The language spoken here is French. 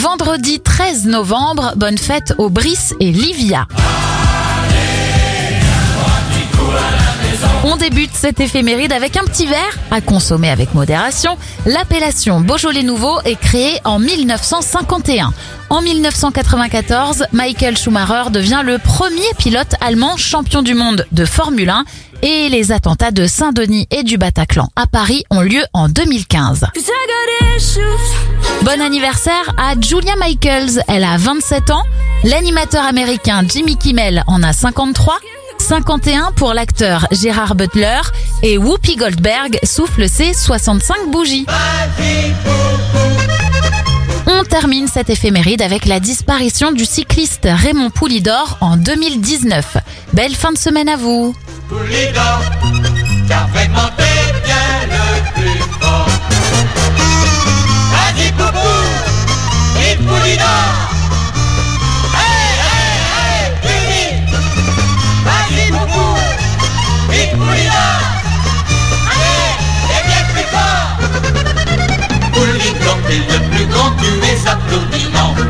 Vendredi 13 novembre, bonne fête aux Brice et Livia. On débute cette éphéméride avec un petit verre à consommer avec modération. L'appellation Beaujolais Nouveau est créée en 1951. En 1994, Michael Schumacher devient le premier pilote allemand champion du monde de Formule 1 et les attentats de Saint-Denis et du Bataclan à Paris ont lieu en 2015. Bon anniversaire à Julia Michaels, elle a 27 ans. L'animateur américain Jimmy Kimmel en a 53. 51 pour l'acteur Gérard Butler et Whoopi Goldberg souffle ses 65 bougies. On termine cette éphéméride avec la disparition du cycliste Raymond Poulidor en 2019. Belle fin de semaine à vous. Le plus grand, tu es applaudissant.